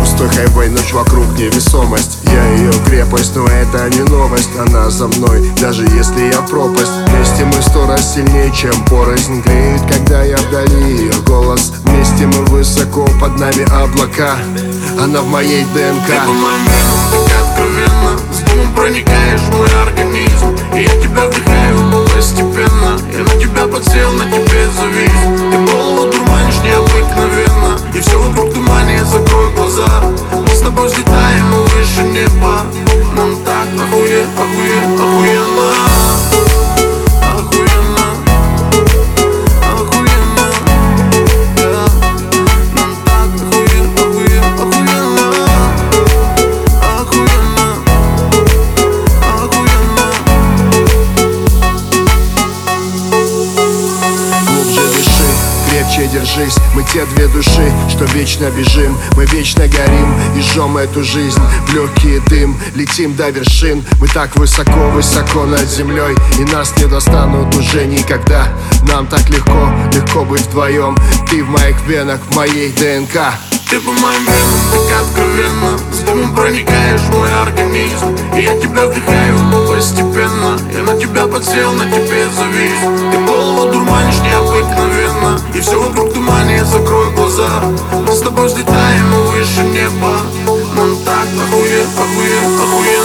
Пустой хайвей, ночь вокруг невесомость. Я ее крепость, но это не новость. Она за мной, даже если я пропасть. Вместе мы сто раз сильнее, чем порознь. Греет, когда я вдали ее голос. Вместе мы высоко, под нами облака. Она в моей ДНК. Ты крепче держись. Мы те две души, что вечно бежим. Мы вечно горим и жжем эту жизнь В легкий дым, летим до вершин. Мы так высоко-высоко над землей. И нас не достанут уже никогда. Нам так легко, легко быть вдвоем. Ты в моих венах, в моей ДНК. Ты по моим венам так откровенно Дымом проникаешь в мой организм И я тебя вдыхаю постепенно Я на тебя подсел, на тебе завис. Ты голову дурманишь необыкновенно И все вокруг тумане, закрой глаза. Мы с тобой взлетаем выше неба. Нам так охуе, охуе, охуе